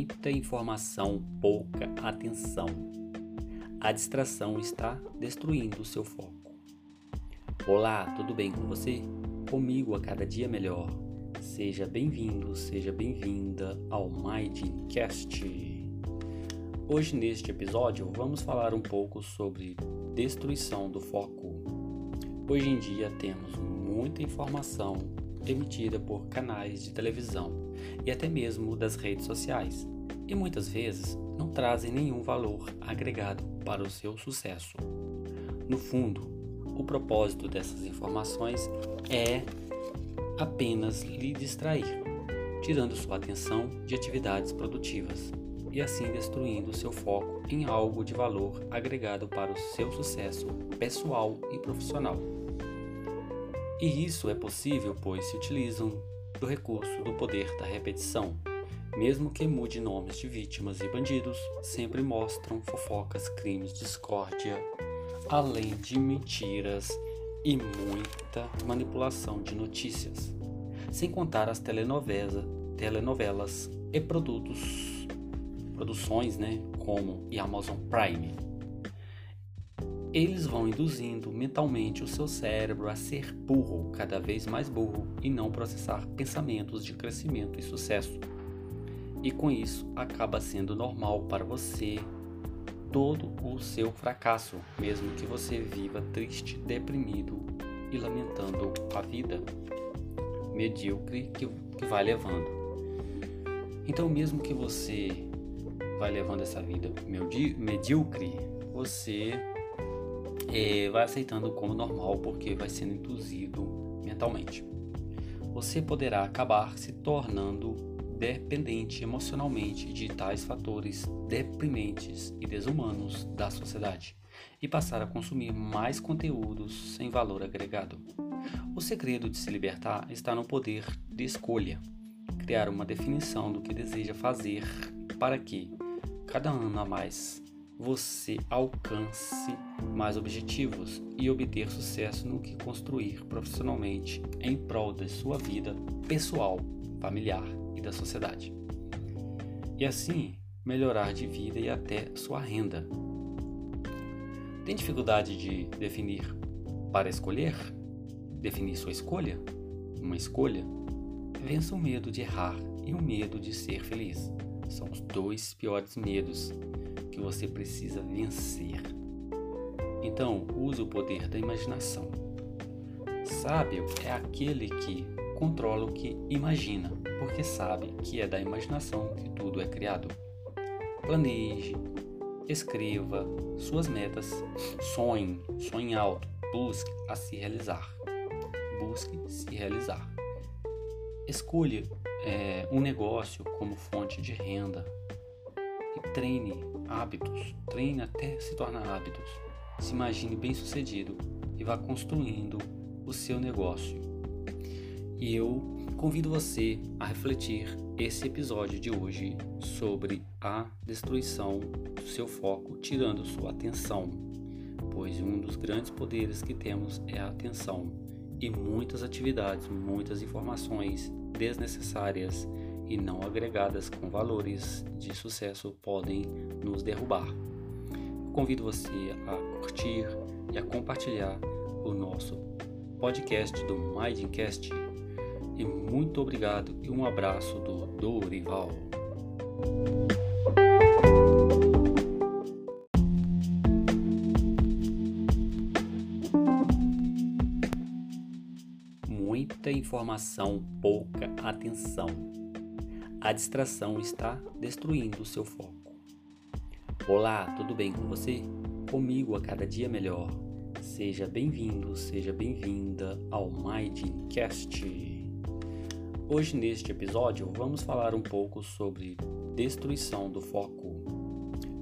Muita informação, pouca atenção. A distração está destruindo o seu foco. Olá, tudo bem com você? Comigo a cada dia melhor. Seja bem-vindo, seja bem-vinda ao Mindcast. Hoje neste episódio vamos falar um pouco sobre destruição do foco. Hoje em dia temos muita informação emitida por canais de televisão e até mesmo das redes sociais, e muitas vezes não trazem nenhum valor agregado para o seu sucesso. No fundo, o propósito dessas informações é apenas lhe distrair, tirando sua atenção de atividades produtivas e assim destruindo seu foco em algo de valor agregado para o seu sucesso pessoal e profissional. E isso é possível pois se utilizam do recurso do poder da repetição. Mesmo que mude nomes de vítimas e bandidos, sempre mostram fofocas, crimes, discórdia, além de mentiras e muita manipulação de notícias. Sem contar as telenovelas, telenovelas e produtos, produções, né, como e Amazon Prime eles vão induzindo mentalmente o seu cérebro a ser burro, cada vez mais burro, e não processar pensamentos de crescimento e sucesso. E com isso acaba sendo normal para você todo o seu fracasso, mesmo que você viva triste, deprimido e lamentando a vida medíocre que, vai levando. Então, mesmo que você vai levando essa vida medíocre, você é, vai aceitando como normal porque vai sendo induzido mentalmente. Você poderá acabar se tornando dependente emocionalmente de tais fatores deprimentes e desumanos da sociedade e passar a consumir mais conteúdos sem valor agregado. O segredo de se libertar está no poder de escolha, criar uma definição do que deseja fazer para que, cada ano a mais, você alcance mais objetivos e obter sucesso no que construir profissionalmente em prol da sua vida pessoal, familiar e da sociedade. E assim melhorar de vida e até sua renda. Tem dificuldade de definir para escolher? Definir sua escolha? Uma escolha? Vença o medo de errar e o medo de ser feliz. São os dois piores medos que você precisa vencer. Então, use o poder da imaginação. Sábio é aquele que controla o que imagina, porque sabe que é da imaginação que tudo é criado. Planeje, escreva suas metas, sonhe, sonhe alto, busque a se realizar. Busque se realizar. Escolha é, um negócio como fonte de renda e treine hábitos, treine até se tornar hábitos. Se imagine bem sucedido e vá construindo o seu negócio. E eu convido você a refletir esse episódio de hoje sobre a destruição do seu foco, tirando sua atenção, pois um dos grandes poderes que temos é a atenção e muitas atividades, muitas informações desnecessárias e não agregadas com valores de sucesso podem nos derrubar. Convido você a curtir e a compartilhar o nosso podcast do Mindcast. E muito obrigado e um abraço do Dorival. Muita informação, pouca atenção. A distração está destruindo o seu foco. Olá, tudo bem com você? Comigo a cada dia melhor. Seja bem-vindo, seja bem-vinda ao Mindcast. Hoje neste episódio vamos falar um pouco sobre destruição do foco.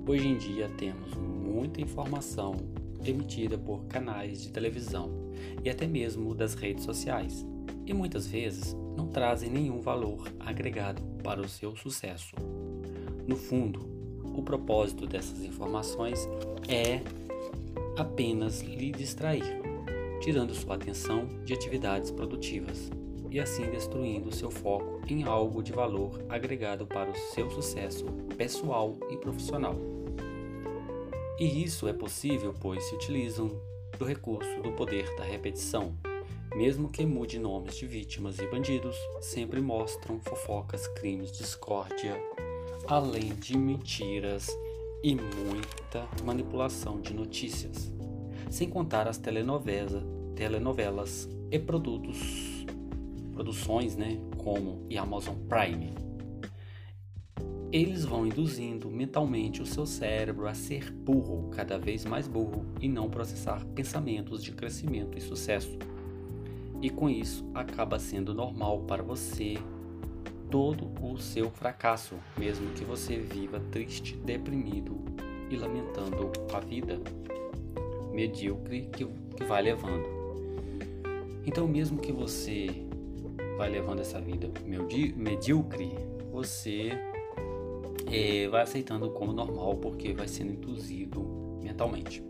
Hoje em dia temos muita informação emitida por canais de televisão e até mesmo das redes sociais, e muitas vezes não trazem nenhum valor agregado para o seu sucesso. No fundo, o propósito dessas informações é apenas lhe distrair, tirando sua atenção de atividades produtivas e assim destruindo seu foco em algo de valor agregado para o seu sucesso pessoal e profissional. E isso é possível pois se utilizam do recurso do poder da repetição. Mesmo que mude nomes de vítimas e bandidos, sempre mostram fofocas, crimes, discórdia, além de mentiras e muita manipulação de notícias, sem contar as telenovelas, telenovelas e produtos, produções, né, como e Amazon Prime. Eles vão induzindo mentalmente o seu cérebro a ser burro, cada vez mais burro, e não processar pensamentos de crescimento e sucesso. E com isso acaba sendo normal para você todo o seu fracasso, mesmo que você viva triste, deprimido e lamentando a vida medíocre que, vai levando. Então, mesmo que você vai levando essa vida medíocre, você é, vai aceitando como normal porque vai sendo induzido mentalmente.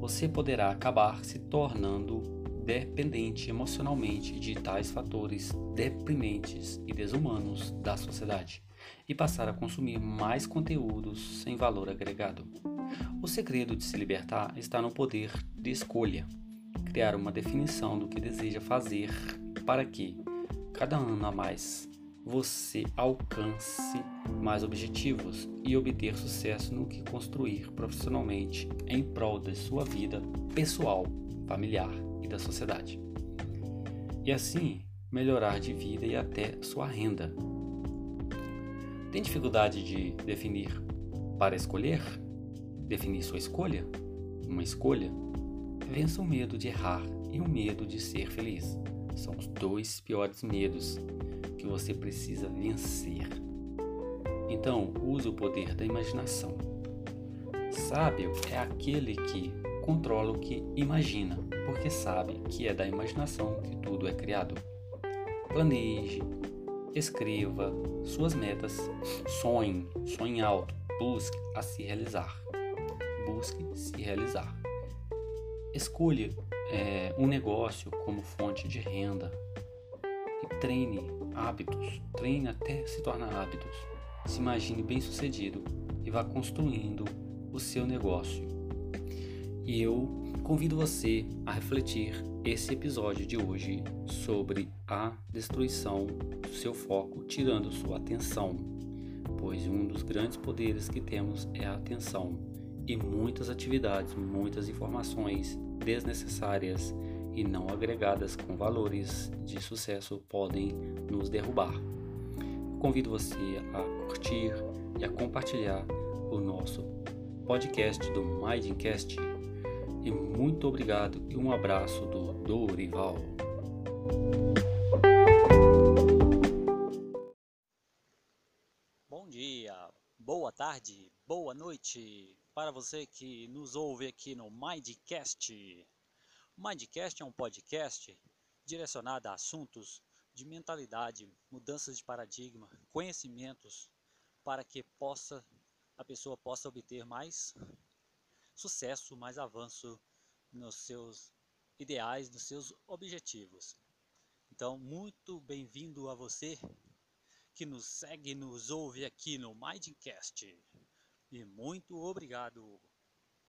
Você poderá acabar se tornando dependente emocionalmente de tais fatores deprimentes e desumanos da sociedade e passar a consumir mais conteúdos sem valor agregado. O segredo de se libertar está no poder de escolha, criar uma definição do que deseja fazer para que, cada ano a mais, você alcance mais objetivos e obter sucesso no que construir profissionalmente em prol da sua vida pessoal, familiar e da sociedade. E assim melhorar de vida e até sua renda. Tem dificuldade de definir para escolher? Definir sua escolha? Uma escolha? Vença o medo de errar e o medo de ser feliz. São os dois piores medos que você precisa vencer. Então, use o poder da imaginação. Sábio é aquele que controla o que imagina, porque sabe que é da imaginação que tudo é criado. Planeje, escreva suas metas, sonhe, sonhe alto, busque a se realizar. Busque se realizar. Escolha é, um negócio como fonte de renda e treine hábitos, treine até se tornar hábitos. Se imagine bem sucedido e vá construindo o seu negócio e eu convido você a refletir esse episódio de hoje sobre a destruição do seu foco, tirando sua atenção, pois um dos grandes poderes que temos é a atenção e muitas atividades, muitas informações desnecessárias e não agregadas com valores de sucesso podem nos derrubar. Convido você a curtir e a compartilhar o nosso podcast do Mindcast e muito obrigado e um abraço do Dorival. Bom dia, boa tarde, boa noite para você que nos ouve aqui no Mindcast. O Mindcast é um podcast direcionado a assuntos de mentalidade, mudanças de paradigma, conhecimentos para que possa a pessoa possa obter mais sucesso, mais avanço nos seus ideais, nos seus objetivos. Então, muito bem-vindo a você que nos segue, nos ouve aqui no Mindcast. E muito obrigado.